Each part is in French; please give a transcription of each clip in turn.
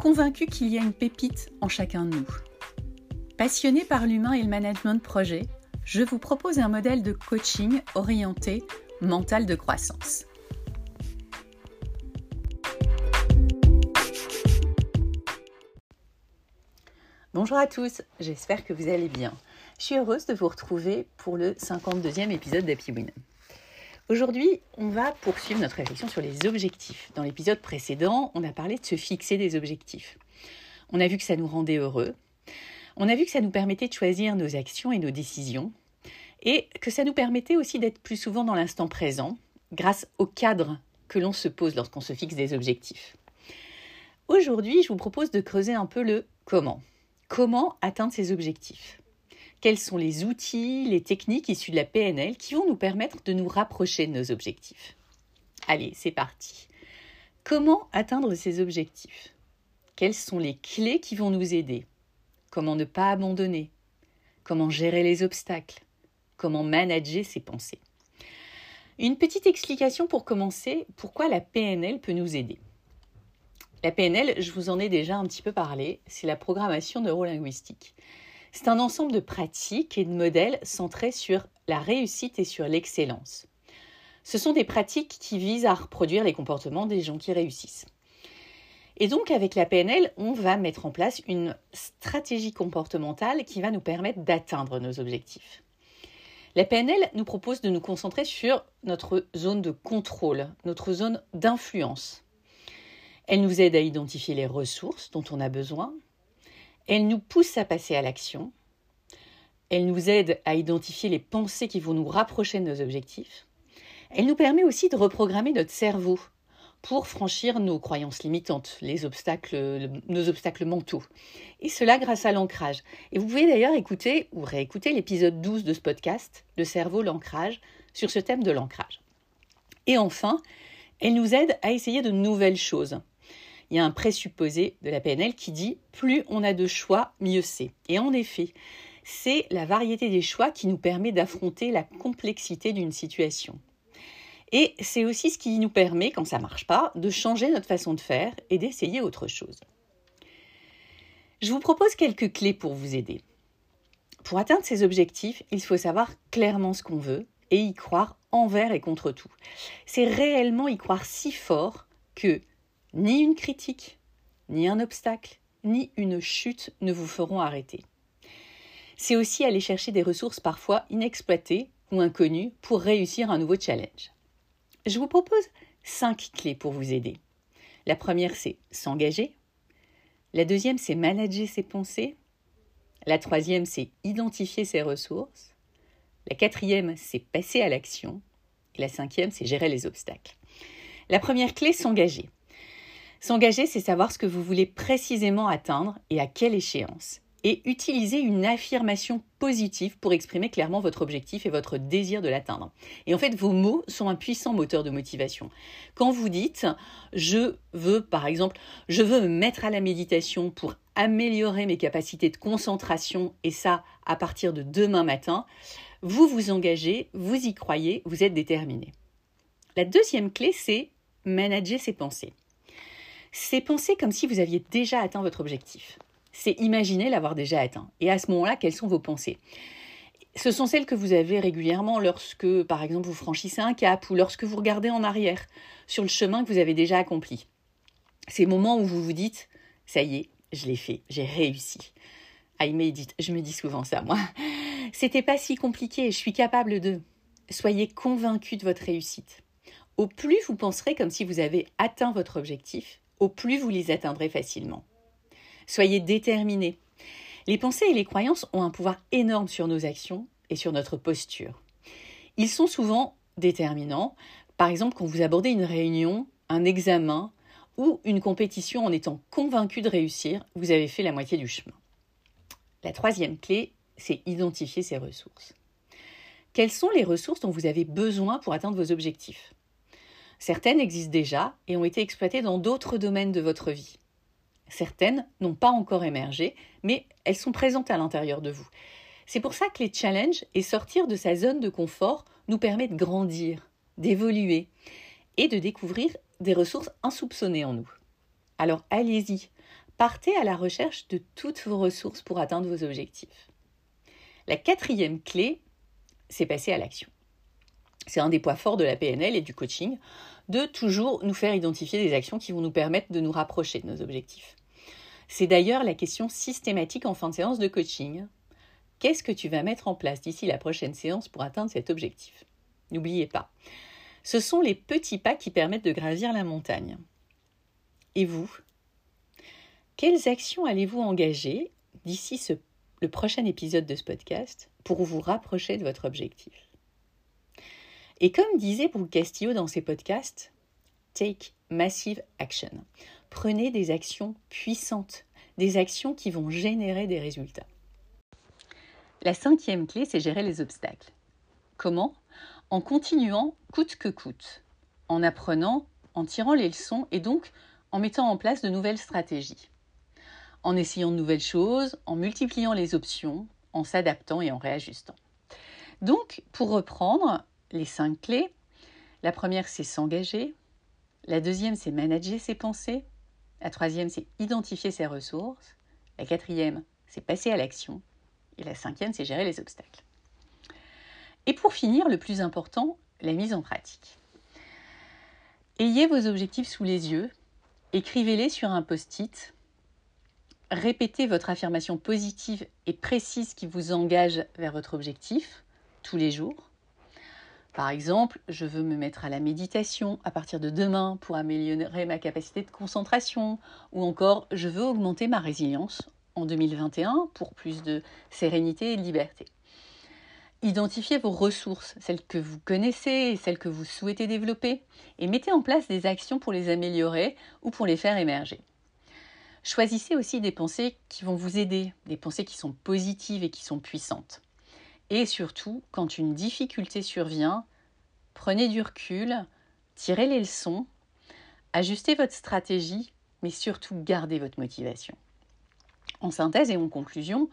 convaincu qu'il y a une pépite en chacun de nous. Passionné par l'humain et le management de projet, je vous propose un modèle de coaching orienté mental de croissance. Bonjour à tous, j'espère que vous allez bien. Je suis heureuse de vous retrouver pour le 52e épisode d'Happy Win. Aujourd'hui, on va poursuivre notre réflexion sur les objectifs. Dans l'épisode précédent, on a parlé de se fixer des objectifs. On a vu que ça nous rendait heureux. On a vu que ça nous permettait de choisir nos actions et nos décisions. Et que ça nous permettait aussi d'être plus souvent dans l'instant présent, grâce au cadre que l'on se pose lorsqu'on se fixe des objectifs. Aujourd'hui, je vous propose de creuser un peu le comment. Comment atteindre ces objectifs? Quels sont les outils, les techniques issues de la PNL qui vont nous permettre de nous rapprocher de nos objectifs? Allez, c'est parti. Comment atteindre ces objectifs? Quelles sont les clés qui vont nous aider? Comment ne pas abandonner? Comment gérer les obstacles? Comment manager ses pensées? Une petite explication pour commencer, pourquoi la PNL peut nous aider. La PNL, je vous en ai déjà un petit peu parlé, c'est la programmation neurolinguistique. C'est un ensemble de pratiques et de modèles centrés sur la réussite et sur l'excellence. Ce sont des pratiques qui visent à reproduire les comportements des gens qui réussissent. Et donc avec la PNL, on va mettre en place une stratégie comportementale qui va nous permettre d'atteindre nos objectifs. La PNL nous propose de nous concentrer sur notre zone de contrôle, notre zone d'influence. Elle nous aide à identifier les ressources dont on a besoin, elle nous pousse à passer à l'action. Elle nous aide à identifier les pensées qui vont nous rapprocher de nos objectifs. Elle nous permet aussi de reprogrammer notre cerveau pour franchir nos croyances limitantes, nos obstacles mentaux. Et cela grâce à l'ancrage. Et vous pouvez d'ailleurs écouter ou réécouter l'épisode 12 de ce podcast, Le cerveau, l'ancrage, sur ce thème de l'ancrage. Et enfin, elle nous aide à essayer de nouvelles choses il y a un présupposé de la PNL qui dit plus on a de choix, mieux c'est. Et en effet, c'est la variété des choix qui nous permet d'affronter la complexité d'une situation. Et c'est aussi ce qui nous permet, quand ça ne marche pas, de changer notre façon de faire et d'essayer autre chose. Je vous propose quelques clés pour vous aider. Pour atteindre ces objectifs, il faut savoir clairement ce qu'on veut et y croire envers et contre tout. C'est réellement y croire si fort que ni une critique, ni un obstacle, ni une chute ne vous feront arrêter. C'est aussi aller chercher des ressources parfois inexploitées ou inconnues pour réussir un nouveau challenge. Je vous propose cinq clés pour vous aider. La première, c'est s'engager. La deuxième, c'est manager ses pensées. La troisième, c'est identifier ses ressources. La quatrième, c'est passer à l'action. Et la cinquième, c'est gérer les obstacles. La première clé, s'engager. S'engager, c'est savoir ce que vous voulez précisément atteindre et à quelle échéance. Et utiliser une affirmation positive pour exprimer clairement votre objectif et votre désir de l'atteindre. Et en fait, vos mots sont un puissant moteur de motivation. Quand vous dites je veux, par exemple, je veux me mettre à la méditation pour améliorer mes capacités de concentration et ça à partir de demain matin, vous vous engagez, vous y croyez, vous êtes déterminé. La deuxième clé, c'est manager ses pensées c'est penser comme si vous aviez déjà atteint votre objectif. C'est imaginer l'avoir déjà atteint. Et à ce moment-là, quelles sont vos pensées? Ce sont celles que vous avez régulièrement lorsque, par exemple, vous franchissez un cap ou lorsque vous regardez en arrière sur le chemin que vous avez déjà accompli. Ces moments où vous vous dites, ça y est, je l'ai fait, j'ai réussi. I made it, je me dis souvent ça, moi. C'était pas si compliqué, je suis capable de. Soyez convaincu de votre réussite. Au plus vous penserez comme si vous avez atteint votre objectif, au plus vous les atteindrez facilement. Soyez déterminés. Les pensées et les croyances ont un pouvoir énorme sur nos actions et sur notre posture. Ils sont souvent déterminants. Par exemple, quand vous abordez une réunion, un examen ou une compétition en étant convaincu de réussir, vous avez fait la moitié du chemin. La troisième clé, c'est identifier ses ressources. Quelles sont les ressources dont vous avez besoin pour atteindre vos objectifs? Certaines existent déjà et ont été exploitées dans d'autres domaines de votre vie. Certaines n'ont pas encore émergé, mais elles sont présentes à l'intérieur de vous. C'est pour ça que les challenges et sortir de sa zone de confort nous permet de grandir, d'évoluer et de découvrir des ressources insoupçonnées en nous. Alors allez-y, partez à la recherche de toutes vos ressources pour atteindre vos objectifs. La quatrième clé, c'est passer à l'action. C'est un des points forts de la PNL et du coaching, de toujours nous faire identifier des actions qui vont nous permettre de nous rapprocher de nos objectifs. C'est d'ailleurs la question systématique en fin de séance de coaching. Qu'est-ce que tu vas mettre en place d'ici la prochaine séance pour atteindre cet objectif? N'oubliez pas, ce sont les petits pas qui permettent de gravir la montagne. Et vous Quelles actions allez-vous engager d'ici le prochain épisode de ce podcast pour vous rapprocher de votre objectif? Et comme disait Brooke Castillo dans ses podcasts, take massive action. Prenez des actions puissantes, des actions qui vont générer des résultats. La cinquième clé, c'est gérer les obstacles. Comment? En continuant coûte que coûte, en apprenant, en tirant les leçons et donc en mettant en place de nouvelles stratégies, en essayant de nouvelles choses, en multipliant les options, en s'adaptant et en réajustant. Donc, pour reprendre les cinq clés, la première, c'est s'engager. La deuxième, c'est manager ses pensées. La troisième, c'est identifier ses ressources. La quatrième, c'est passer à l'action. Et la cinquième, c'est gérer les obstacles. Et pour finir, le plus important, la mise en pratique. Ayez vos objectifs sous les yeux, écrivez-les sur un post-it, répétez votre affirmation positive et précise qui vous engage vers votre objectif tous les jours. Par exemple, je veux me mettre à la méditation à partir de demain pour améliorer ma capacité de concentration, ou encore je veux augmenter ma résilience en 2021 pour plus de sérénité et de liberté. Identifiez vos ressources, celles que vous connaissez et celles que vous souhaitez développer, et mettez en place des actions pour les améliorer ou pour les faire émerger. Choisissez aussi des pensées qui vont vous aider, des pensées qui sont positives et qui sont puissantes. Et surtout, quand une difficulté survient, prenez du recul, tirez les leçons, ajustez votre stratégie, mais surtout gardez votre motivation. En synthèse et en conclusion,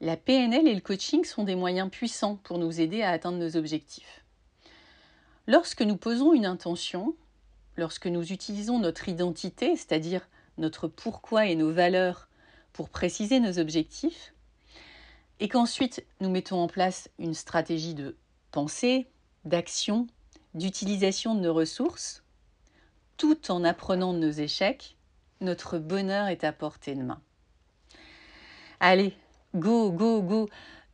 la PNL et le coaching sont des moyens puissants pour nous aider à atteindre nos objectifs. Lorsque nous posons une intention, lorsque nous utilisons notre identité, c'est-à-dire notre pourquoi et nos valeurs pour préciser nos objectifs, et qu'ensuite nous mettons en place une stratégie de pensée, d'action, d'utilisation de nos ressources, tout en apprenant de nos échecs, notre bonheur est à portée de main. Allez, go, go, go.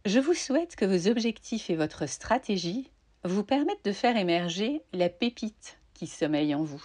Je vous souhaite que vos objectifs et votre stratégie vous permettent de faire émerger la pépite qui sommeille en vous.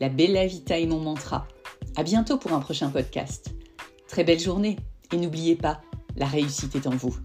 la Bella Vita est mon mantra. À bientôt pour un prochain podcast. Très belle journée et n'oubliez pas, la réussite est en vous.